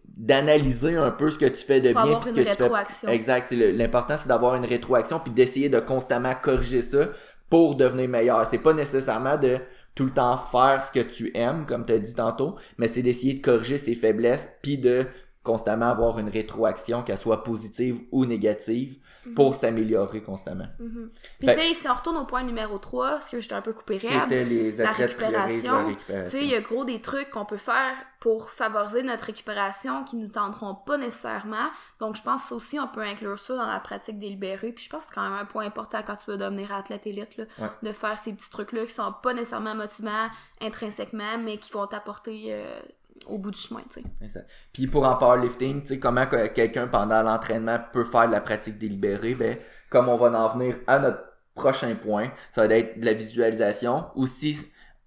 d'analyser un peu ce que tu fais de bien puis ce que tu fais exact c'est l'important c'est d'avoir une rétroaction puis d'essayer de constamment corriger ça pour devenir meilleur. C'est pas nécessairement de tout le temps faire ce que tu aimes comme tu as dit tantôt mais c'est d'essayer de corriger ses faiblesses puis de constamment avoir une rétroaction, qu'elle soit positive ou négative, mhm. pour s'améliorer constamment. Mhm. Puis tu sais, si on retourne au point numéro 3, parce que j'étais un peu coupé raide, les la récupération, tu sais, il y a gros des trucs qu'on peut faire pour favoriser notre récupération qui nous tenteront pas nécessairement. Donc je pense aussi on peut inclure ça dans la pratique délibérée. Puis je pense que c'est quand même un point important quand tu veux devenir athlète élite, là, de faire ces petits trucs-là qui sont pas nécessairement motivants intrinsèquement, mais qui vont t'apporter... Euh, au bout du chemin, tu sais. Puis pour en powerlifting, tu sais, comment que quelqu'un pendant l'entraînement peut faire de la pratique délibérée, ben, comme on va en venir à notre prochain point, ça va être de la visualisation. Aussi,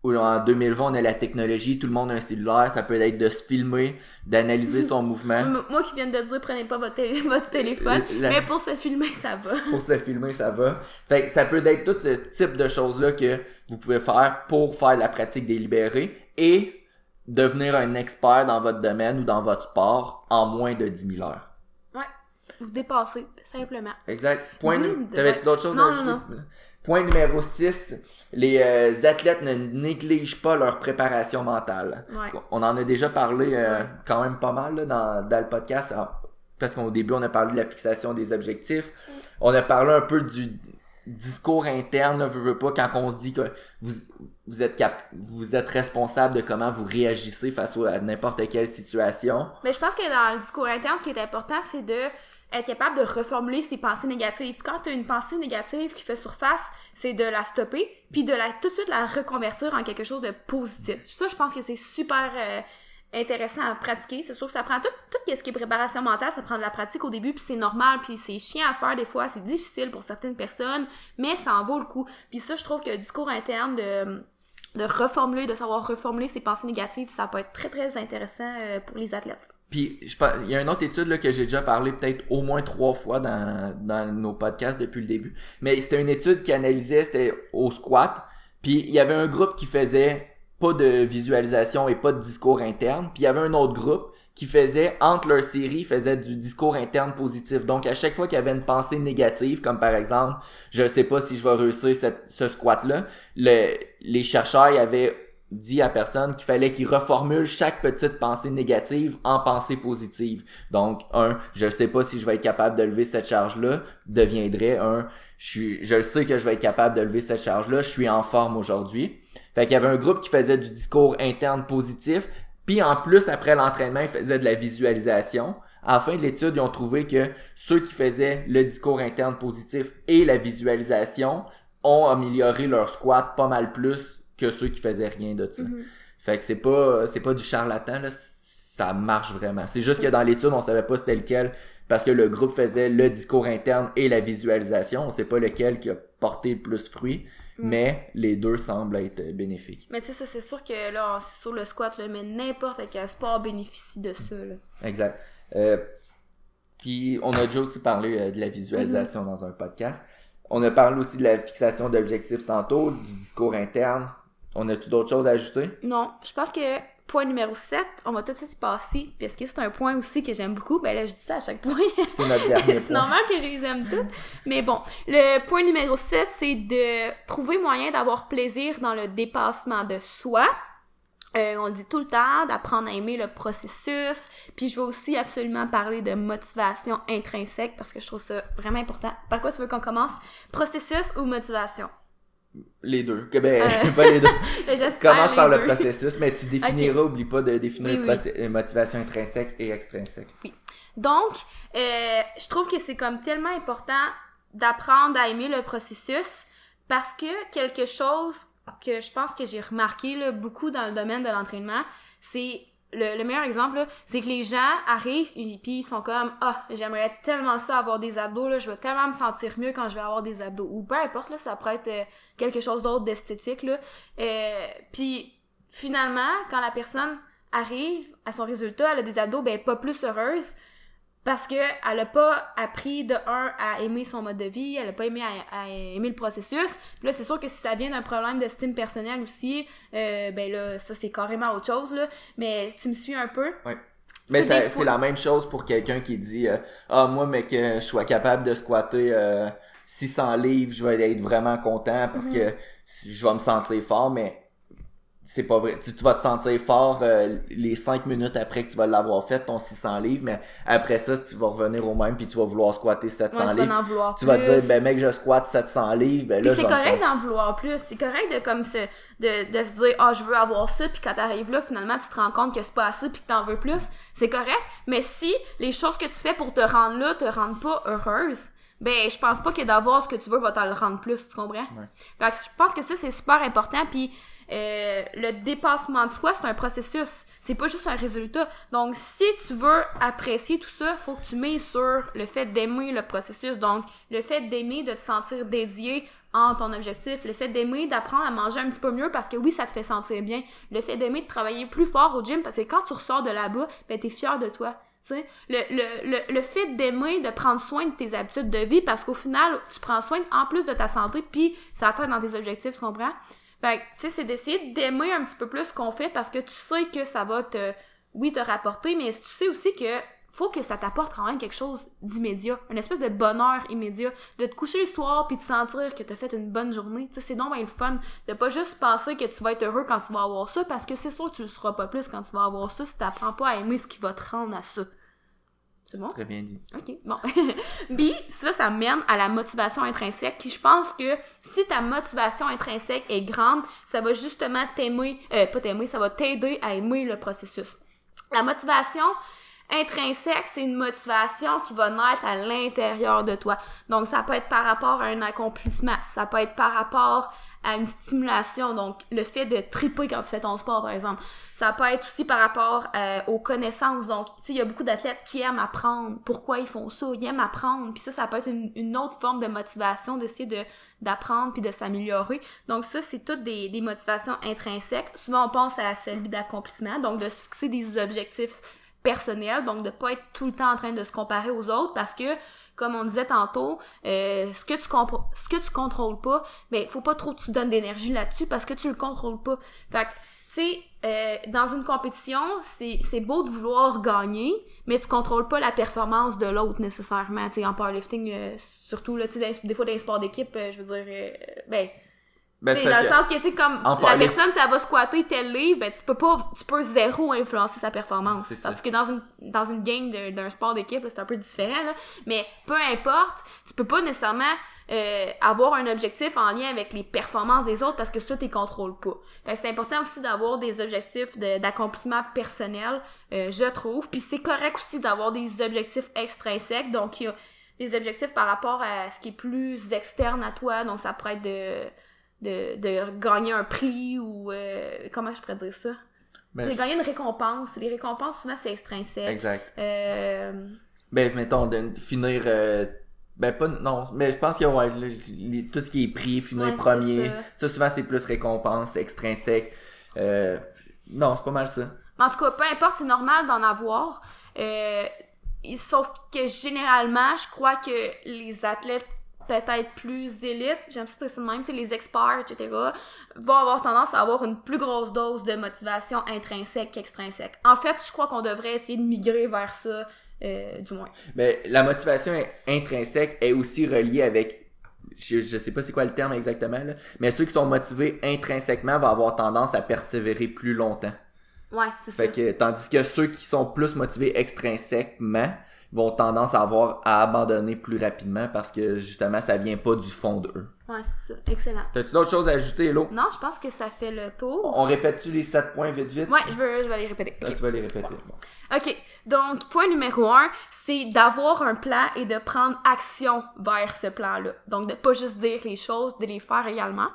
en 2020, on a la technologie, tout le monde a un cellulaire, ça peut être de se filmer, d'analyser son mouvement. Moi qui viens de dire, prenez pas votre, télé- votre téléphone, La- mais pour se filmer, ça va. Pour se filmer, ça va. Fait que ça peut être tout ce type de choses-là que vous pouvez faire pour faire la pratique délibérée et devenir un expert dans votre domaine ou dans votre sport en moins de 10 000 heures. Ouais. Vous dépassez, simplement. Exact. Point. T'avais-tu d'autres choses Non, à non, ajouter? Point numéro 6. Les euh, athlètes ne négligent pas leur préparation mentale. Ouais. On en a déjà parlé euh, Ouais. quand même pas mal là, dans, dans le podcast. ah, Parce qu'au début, on a parlé de la fixation des objectifs. On a parlé un peu du discours interne, là, veux, veux pas, quand on se dit que vous, vous êtes cap vous êtes responsable de comment vous réagissez face à n'importe quelle situation. Mais je pense que dans le discours interne, ce qui est important, c'est de être capable de reformuler ses pensées négatives. Quand tu as une pensée négative qui fait surface, c'est de la stopper, puis de la tout de suite la reconvertir en quelque chose de positif. Ça, je pense que c'est super euh, intéressant à pratiquer. C'est sûr que ça prend tout, tout ce qui est préparation mentale, ça prend de la pratique au début, puis c'est normal, puis c'est chiant à faire des fois, c'est difficile pour certaines personnes, mais ça en vaut le coup. Puis ça, je trouve que le discours interne de de reformuler, de savoir reformuler ses pensées négatives, ça peut être très très intéressant euh, pour les athlètes. Puis je pense, il y a une autre étude là, que j'ai déjà parlé peut-être au moins trois fois dans, dans nos podcasts depuis le début. Mais c'était une étude qui analysait, c'était au squat. Puis il y avait un groupe qui faisait pas de visualisation et pas de discours interne. Puis il y avait un autre groupe qui faisait, entre leurs séries, faisait du discours interne positif. Donc à chaque fois qu'il y avait une pensée négative, comme par exemple, je sais pas si je vais réussir ce squat-là, le, les chercheurs y avaient dit à personne qu'il fallait qu'il reformule chaque petite pensée négative en pensée positive. Donc, un, je sais pas si je vais être capable de lever cette charge-là, deviendrait un, je suis, je sais que je vais être capable de lever cette charge-là, je suis en forme aujourd'hui. Fait qu'il y avait un groupe qui faisait du discours interne positif, puis en plus, après l'entraînement, ils faisaient de la visualisation. À la fin de l'étude, ils ont trouvé que ceux qui faisaient le discours interne positif et la visualisation ont amélioré leur squat pas mal plus que ceux qui faisaient rien de ça. Mhm. Fait que c'est pas c'est pas du charlatan là, ça marche vraiment. C'est juste que dans l'étude, on savait pas c'était lequel parce que le groupe faisait le discours interne et la visualisation, on sait pas lequel qui a porté le plus fruit, mais les deux semblent être bénéfiques. Mais tu sais, ça, c'est sûr que là, c'est sur le squat, là, mais n'importe quel sport bénéficie de ça, là. Exact. Euh, puis on a déjà aussi parlé euh, de la visualisation dans un podcast. On a parlé aussi de la fixation d'objectifs tantôt, du discours interne. On a-tu d'autres choses à ajouter? Non, je pense que point numéro 7, on va tout de suite passer, parce que c'est un point aussi que j'aime beaucoup? Ben là, je dis ça à chaque point. C'est notre dernier c'est point. normal que je les aime toutes. Mais bon, le point numéro 7, c'est de trouver moyen d'avoir plaisir dans le dépassement de soi. Euh, on dit tout le temps d'apprendre à aimer le processus. Puis je vais aussi absolument parler de motivation intrinsèque parce que je trouve ça vraiment important. Par quoi tu veux qu'on commence? Processus ou motivation? Les deux. Que ben, Euh. pas les deux. J'espère Commence les par le processus, mais tu définiras, oublie pas de définir Oui, oui. motivation intrinsèque et extrinsèque. Donc, euh, je trouve que c'est comme tellement important d'apprendre à aimer le processus parce que quelque chose que je pense que j'ai remarqué là, beaucoup dans le domaine de l'entraînement, c'est le, le meilleur exemple, c'est que les gens arrivent et puis ils sont comme ah j'aimerais tellement ça avoir des abdos là, je vais tellement me sentir mieux quand je vais avoir des abdos ou peu importe là, ça pourrait être euh, quelque chose d'autre d'esthétique là. Euh, puis finalement quand la personne arrive à son résultat, elle a des abdos ben pas plus heureuse parce que elle a pas appris de un à aimer son mode de vie, elle a pas aimé à, à aimer le processus. Puis là c'est sûr que si ça vient d'un problème d'estime personnelle aussi, euh, ben là ça c'est carrément autre chose là. Mais tu me suis un peu. Mais C'est la même chose pour quelqu'un qui dit euh, Ah, moi, mais que je sois capable de squatter euh, 600 livres, je vais être vraiment content parce Mhm. que je vais me sentir fort, mais c'est pas vrai. Tu, tu vas te sentir fort euh, les 5 minutes après que tu vas l'avoir fait, ton 600 livres, mais après ça, tu vas revenir au même puis tu vas vouloir squatter 700 Ouais, tu vas livres. en vouloir Tu vas te dire, ben mec, je squatte 700 livres, ben là, c'est correct d'en vouloir plus. C'est correct de comme se, de, de se dire ah je veux avoir ça puis quand t'arrives là finalement tu te rends compte que c'est pas assez puis que t'en veux plus. C'est correct. Mais si les choses que tu fais pour te rendre là te rendent pas heureuse, ben je pense pas que d'avoir ce que tu veux va t'en le rendre plus. Tu comprends? Fait que je pense que ça c'est super important puis euh, le dépassement de soi, c'est un processus. C'est pas juste un résultat. Donc, si tu veux apprécier tout ça, faut que tu mets sur le fait d'aimer le processus. Donc, le fait d'aimer, de te sentir dédié en ton objectif, le fait d'aimer d'apprendre à manger un petit peu mieux parce que oui, ça te fait sentir bien, le fait d'aimer de travailler plus fort au gym parce que quand tu ressors de là-bas, ben t'es fier de toi. le, le, fait d'aimer de prendre soin de tes habitudes de vie parce qu'au final, tu prends soin en plus de ta santé puis ça va dans tes objectifs, tu comprends? Fait tu sais, c'est d'essayer d'aimer un petit peu plus ce qu'on fait parce que tu sais que ça va te, oui, te rapporter, mais tu sais aussi que faut que ça t'apporte quand même quelque chose d'immédiat, une espèce de bonheur immédiat, de te coucher le soir puis de sentir que t'as fait une bonne journée. Tu sais, c'est donc bien le fun de pas juste penser que tu vas être heureux quand tu vas avoir ça, parce que c'est sûr que tu le seras pas plus quand tu vas avoir ça si t'apprends pas à aimer ce qui va te rendre à ça. C'est bon? Très bien dit. OK, bon. Puis ça, ça mène à la motivation intrinsèque, qui je pense que si ta motivation intrinsèque est grande, ça va justement t'aimer, euh, pas t'aimer, ça va t'aider à aimer le processus. La motivation, Intrinsèque, c'est une motivation qui va naître à l'intérieur de toi. Donc, ça peut être par rapport à un accomplissement, ça peut être par rapport à une stimulation, donc le fait de triper quand tu fais ton sport, par exemple. Ça peut être aussi par rapport euh, aux connaissances. Donc, tu sais, il y a beaucoup d'athlètes qui aiment apprendre. Pourquoi ils font ça? Ils aiment apprendre. Puis ça, ça peut être une, autre forme de motivation d'essayer de d'apprendre puis de s'améliorer. Donc ça, c'est toutes des, des motivations intrinsèques. Souvent, on pense à celui d'accomplissement, donc de se fixer des objectifs personnel, donc de pas être tout le temps en train de se comparer aux autres parce que comme on disait tantôt, euh, ce que tu ce que tu contrôles pas, ben faut pas trop que tu donnes d'énergie là-dessus parce que tu le contrôles pas. Fait que tu sais, euh, dans une compétition, c'est, beau de vouloir gagner, mais tu contrôles pas la performance de l'autre nécessairement. Tu sais, en powerlifting, euh, surtout, là, tu sais, des fois, dans les sports d'équipe, je veux dire, ben, ben, dans le sens que, tu sais, comme la personne, elle va squatter tel livre, ben, tu peux pas, tu peux zéro influencer sa performance. Parce que dans une, dans une game d'un sport d'équipe, c'est un peu différent, là. Mais peu importe, tu peux pas nécessairement euh, avoir un objectif en lien avec les performances des autres parce que ça, t'es contrôles pas. Fait c'est important aussi d'avoir des objectifs d'accomplissement personnel, euh, je trouve. Puis c'est correct aussi d'avoir des objectifs extrinsèques. Donc, il y a des objectifs par rapport à ce qui est plus externe à toi. Donc, ça pourrait être de de, de gagner un prix ou euh, comment je pourrais dire ça? Ben, c'est gagner une récompense. Les récompenses souvent c'est extrinsèque. Exact. Euh... ben mettons de finir euh, ben pas non mais je pense qu'il y a tout ce qui est prix finir premier. ça. souvent c'est plus récompense extrinsèque. Non c'est pas mal ça. Mais en tout cas peu importe c'est normal d'en avoir. Sauf que généralement je crois que les athlètes peut-être plus élites, j'aime ça de même, les experts, etc., vont avoir tendance à avoir une plus grosse dose de motivation intrinsèque qu'extrinsèque. En fait, je crois qu'on devrait essayer de migrer vers ça, euh, du moins. Mais la motivation intrinsèque est aussi reliée avec je, je sais pas c'est quoi le terme exactement, là, mais ceux qui sont motivés intrinsèquement vont avoir tendance à persévérer plus longtemps. Ouais, c'est ça. Que, tandis que ceux qui sont plus motivés extrinsèquement, vont tendance à avoir à abandonner plus rapidement parce que justement ça vient pas du fond d'eux. Ouais, c'est ça. Excellent. T'as-tu d'autres choses à ajouter, Hello? Non, je pense que ça fait le tour. On répète-tu les sept points vite vite? Ouais, je, veux, je vais les répéter. Là, tu vas les répéter. OK. Donc, point numéro un, c'est d'avoir un plan et de prendre action vers ce plan-là. Donc, de pas juste dire les choses, de les faire également.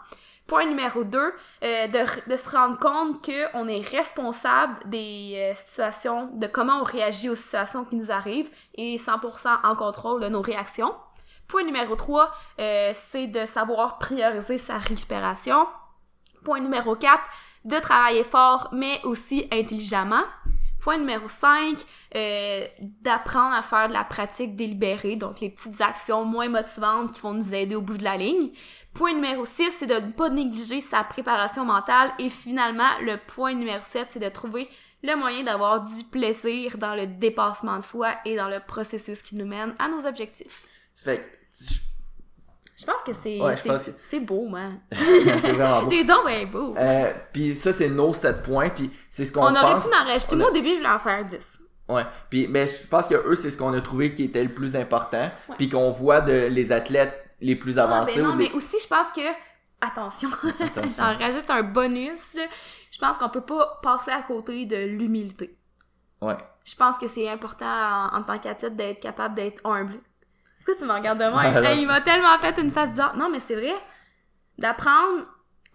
Point numéro 2, euh, de, se rendre compte qu'on est responsable des euh, situations, de comment on réagit aux situations qui nous arrivent et 100% en contrôle de nos réactions. Point numéro 3, euh, c'est de savoir prioriser sa récupération. Point numéro 4, de travailler fort mais aussi intelligemment. Point numéro 5, euh, d'apprendre à faire de la pratique délibérée, donc les petites actions moins motivantes qui vont nous aider au bout de la ligne. Point numéro 6, c'est de ne pas négliger sa préparation mentale. Et finalement, le point numéro 7, c'est de trouver le moyen d'avoir du plaisir dans le dépassement de soi et dans le processus qui nous mène à nos objectifs. Fait je pense que c'est beau, man. c'est vraiment beau. c'est donc bien beau. Euh, puis ça, c'est nos 7 points, puis c'est ce qu'on pense... On aurait pu en rajouter. Moi, au début, je voulais en faire 10. Ouais. Puis, mais je pense que eux, c'est ce qu'on a trouvé qui était le plus important. Puis qu'on voit de les athlètes les plus avancés. Ah, ben non, mais aussi, je pense que, attention, j'en rajoute un bonus, là. je pense qu'on peut pas passer à côté de l'humilité. Ouais. Je pense que c'est important en, tant qu'athlète d'être capable d'être humble. Pourquoi tu me regardes de moi? il m'a tellement fait une face bizarre. Non, mais c'est vrai. D'apprendre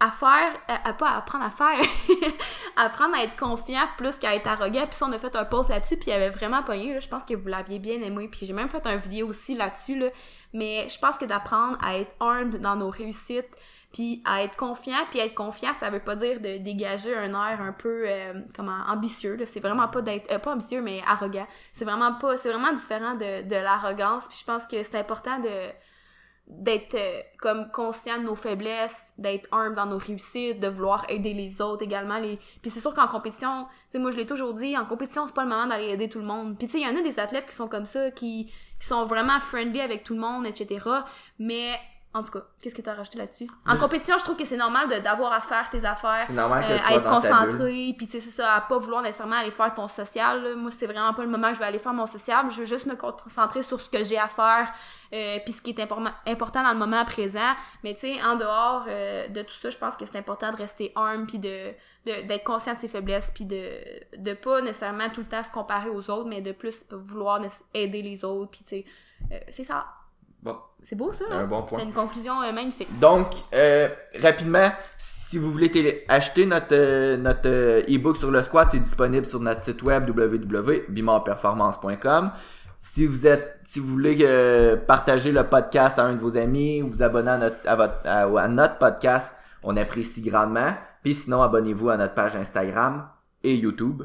à faire, à, pas apprendre à faire, apprendre à être confiant plus qu'à être arrogant. Puis ça, on a fait un post là-dessus, puis il avait vraiment pogné, là. Je pense que vous l'aviez bien aimé, puis j'ai même fait un vidéo aussi là-dessus, là. Mais je pense que d'apprendre à être armed dans nos réussites, puis à être confiant, puis être confiant, ça veut pas dire de dégager un air un peu, euh, comment, ambitieux. C'est vraiment pas d'être, euh, pas ambitieux, mais arrogant. C'est vraiment pas, c'est vraiment différent de, de l'arrogance, puis je pense que c'est important de d'être euh, comme conscient de nos faiblesses, d'être humble dans nos réussites, de vouloir aider les autres également. Puis c'est sûr qu'en compétition, tu moi je l'ai toujours dit, en compétition, c'est pas le moment d'aller aider tout le monde. Puis tu sais, il y en a des athlètes qui sont comme ça, qui sont vraiment friendly avec tout le monde, etc. Mais en tout cas, qu'est-ce que tu as rajouté là-dessus? En compétition, je trouve que c'est normal d'avoir à faire tes affaires, normal que euh, tu à sois être concentré, puis tu sais, c'est ça, à pas vouloir nécessairement aller faire ton social. là. Moi, c'est vraiment pas le moment que je vais aller faire mon social. Je veux juste me concentrer sur ce que j'ai à faire, euh, puis ce qui est important, important dans le moment présent. Mais tu sais, en dehors euh, de tout ça, je pense que c'est important de rester humble, puis de de- d'être conscient de ses faiblesses, puis de de pas nécessairement tout le temps se comparer aux autres, mais de plus vouloir aider les autres, puis tu sais, euh, c'est ça. Bon, C'est beau ça, c'est là? un bon point. C'est une conclusion euh, magnifique. Donc, euh, rapidement, si vous voulez télé- acheter notre euh, notre e-book sur le squat, c'est disponible sur notre site web www.bimorperformance.com. Si vous êtes, si vous voulez euh, partager le podcast à un de vos amis, vous abonner à notre à votre à, à notre podcast, on apprécie grandement. Puis sinon, abonnez-vous à notre page Instagram et YouTube.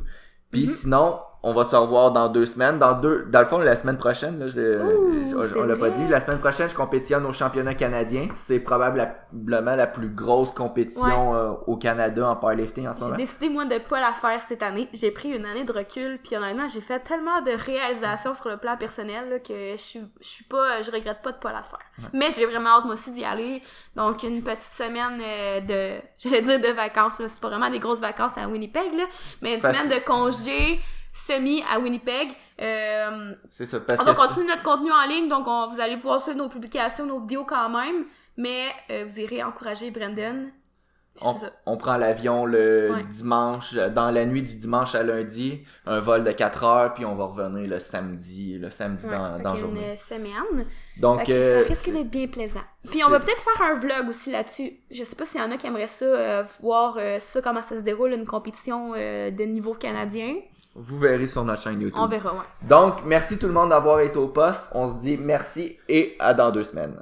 Puis Mhm. sinon, on va se revoir dans deux semaines. Dans deux, dans le fond, la semaine prochaine, là, Ouh, on, l'a pas dit. La semaine prochaine, je compétitionne au championnat canadien. C'est probablement la plus grosse compétition euh, au Canada en powerlifting en ce J'ai moment. décidé, moi, de pas la faire cette année. J'ai pris une année de recul, puis honnêtement, j'ai fait tellement de réalisations sur le plan personnel là, que je suis, je suis pas, je regrette pas de pas la faire. Mais j'ai vraiment hâte, moi aussi, d'y aller. Donc, une petite semaine euh, de, j'allais dire de vacances. C'est pas vraiment des grosses vacances à Winnipeg, là, mais une Facile. semaine de congé semi à Winnipeg. Euh, C'est ça. Parce on va continuer notre contenu en ligne, donc on, vous allez pouvoir suivre nos publications, nos vidéos quand même, mais euh, vous irez encourager Brendan. On, ça. on prend l'avion le Ouais. dimanche, dans la nuit du dimanche à lundi, un vol de 4 heures, puis on va revenir le samedi, le samedi Ouais, dans, dans journée. semaine. Donc, que euh, ça risque d'être bien plaisant. Puis on va peut-être faire un vlog aussi là-dessus. Je sais pas s'il y en a qui aimeraient ça, euh, voir euh, ça, comment ça se déroule, une compétition de niveau canadien. Vous verrez sur notre chaîne YouTube. On verra, ouais. Donc, merci tout le monde d'avoir été au poste. On se dit merci et à dans deux semaines.